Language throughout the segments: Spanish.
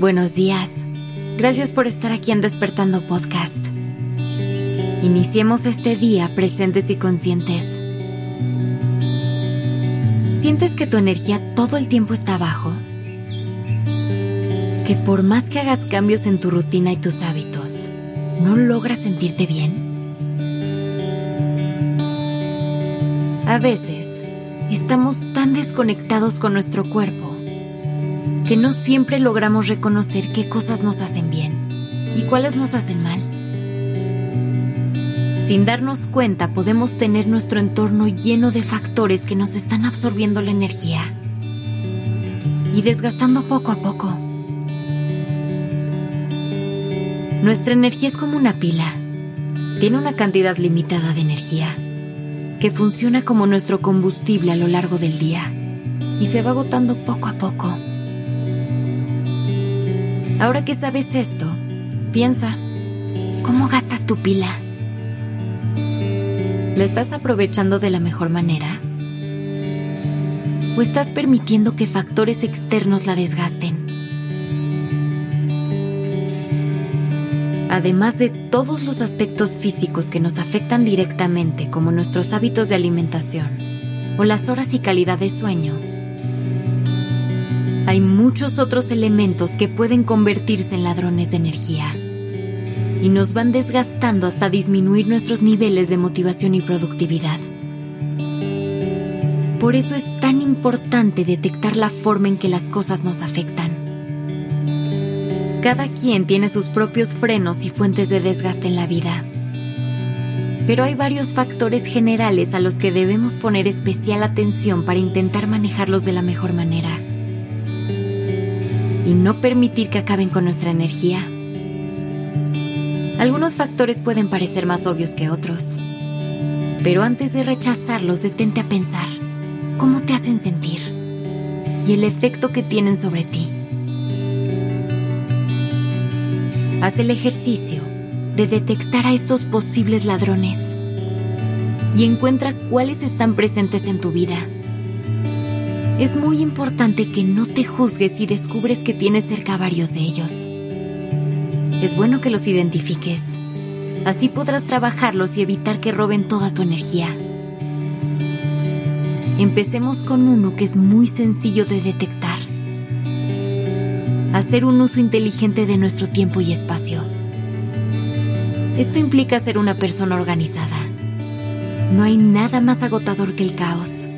Buenos días. Gracias por estar aquí en Despertando Podcast. Iniciemos este día presentes y conscientes. ¿Sientes que tu energía todo el tiempo está abajo? Que por más que hagas cambios en tu rutina y tus hábitos, ¿no logras sentirte bien? A veces, estamos tan desconectados con nuestro cuerpo que no siempre logramos reconocer qué cosas nos hacen bien y cuáles nos hacen mal. Sin darnos cuenta podemos tener nuestro entorno lleno de factores que nos están absorbiendo la energía y desgastando poco a poco. Nuestra energía es como una pila. Tiene una cantidad limitada de energía que funciona como nuestro combustible a lo largo del día y se va agotando poco a poco. Ahora que sabes esto, piensa, ¿cómo gastas tu pila? ¿La estás aprovechando de la mejor manera? ¿O estás permitiendo que factores externos la desgasten? además de todos los aspectos físicos que nos afectan directamente, como nuestros hábitos de alimentación o las horas y calidad de sueño, hay muchos otros elementos que pueden convertirse en ladrones de energía y nos van desgastando hasta disminuir nuestros niveles de motivación y productividad. Por eso es tan importante detectar la forma en que las cosas nos afectan cada quien tiene sus propios frenos y fuentes de desgaste en la vida. Pero hay varios factores generales a los que debemos poner especial atención para intentar manejarlos de la mejor manera. Y no permitir que acaben con nuestra energía. Algunos factores pueden parecer más obvios que otros. Pero antes de rechazarlos, detente a pensar cómo te hacen sentir y el efecto que tienen sobre ti. Haz el ejercicio de detectar a estos posibles ladrones y encuentra cuáles están presentes en tu vida. Es muy importante que no te juzgues si descubres que tienes cerca varios de ellos. Es bueno que los identifiques. Así podrás trabajarlos y evitar que roben toda tu energía. Empecemos con uno que es muy sencillo de detectar hacer un uso inteligente de nuestro tiempo y espacio. Esto implica ser una persona organizada. No hay nada más agotador que el caos.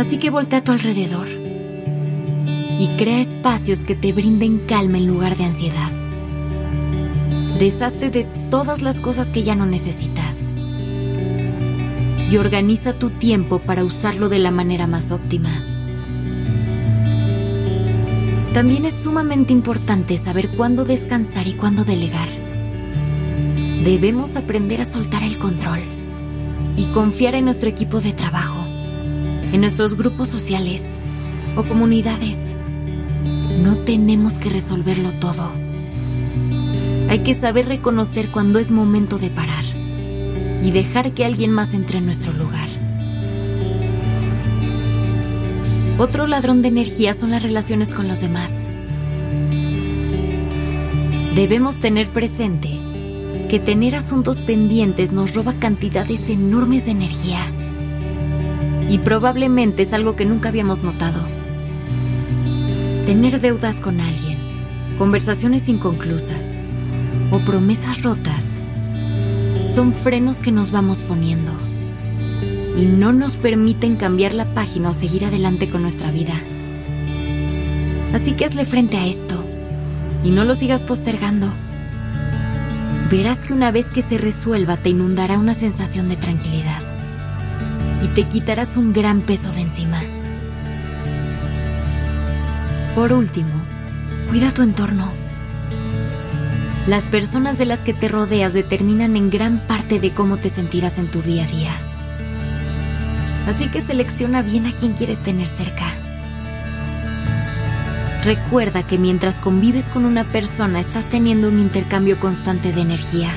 Así que voltea a tu alrededor y crea espacios que te brinden calma en lugar de ansiedad. Deshazte de todas las cosas que ya no necesitas. Y organiza tu tiempo para usarlo de la manera más óptima. También es sumamente importante saber cuándo descansar y cuándo delegar. Debemos aprender a soltar el control y confiar en nuestro equipo de trabajo, en nuestros grupos sociales o comunidades. No tenemos que resolverlo todo. Hay que saber reconocer cuándo es momento de parar y dejar que alguien más entre en nuestro lugar. Otro ladrón de energía son las relaciones con los demás. Debemos tener presente que tener asuntos pendientes nos roba cantidades enormes de energía. Y probablemente es algo que nunca habíamos notado. Tener deudas con alguien, conversaciones inconclusas o promesas rotas son frenos que nos vamos poniendo y no nos permiten cambiar la página o seguir adelante con nuestra vida. Así que hazle frente a esto y no lo sigas postergando. Verás que una vez que se resuelva te inundará una sensación de tranquilidad y te quitarás un gran peso de encima. Por último, cuida tu entorno. Las personas de las que te rodeas determinan en gran parte de cómo te sentirás en tu día a día. Así que selecciona bien a quien quieres tener cerca. Recuerda que mientras convives con una persona estás teniendo un intercambio constante de energía.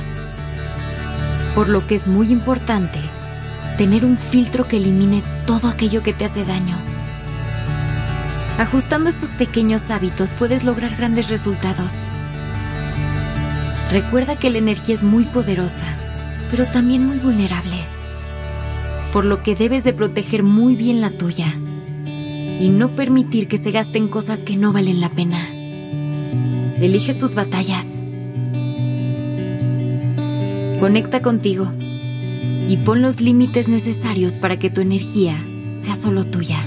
Por lo que es muy importante tener un filtro que elimine todo aquello que te hace daño. Ajustando estos pequeños hábitos puedes lograr grandes resultados. Recuerda que la energía es muy poderosa, pero también muy vulnerable, por lo que debes de proteger muy bien la tuya y no permitir que se gasten cosas que no valen la pena. Elige tus batallas. Conecta contigo y pon los límites necesarios para que tu energía sea solo tuya.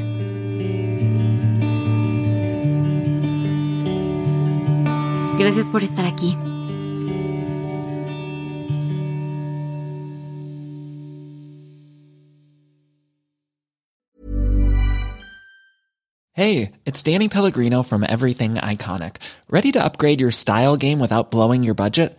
Gracias por estar aquí. Hey, it's Danny Pellegrino from Everything Iconic. Ready to upgrade your style game without blowing your budget?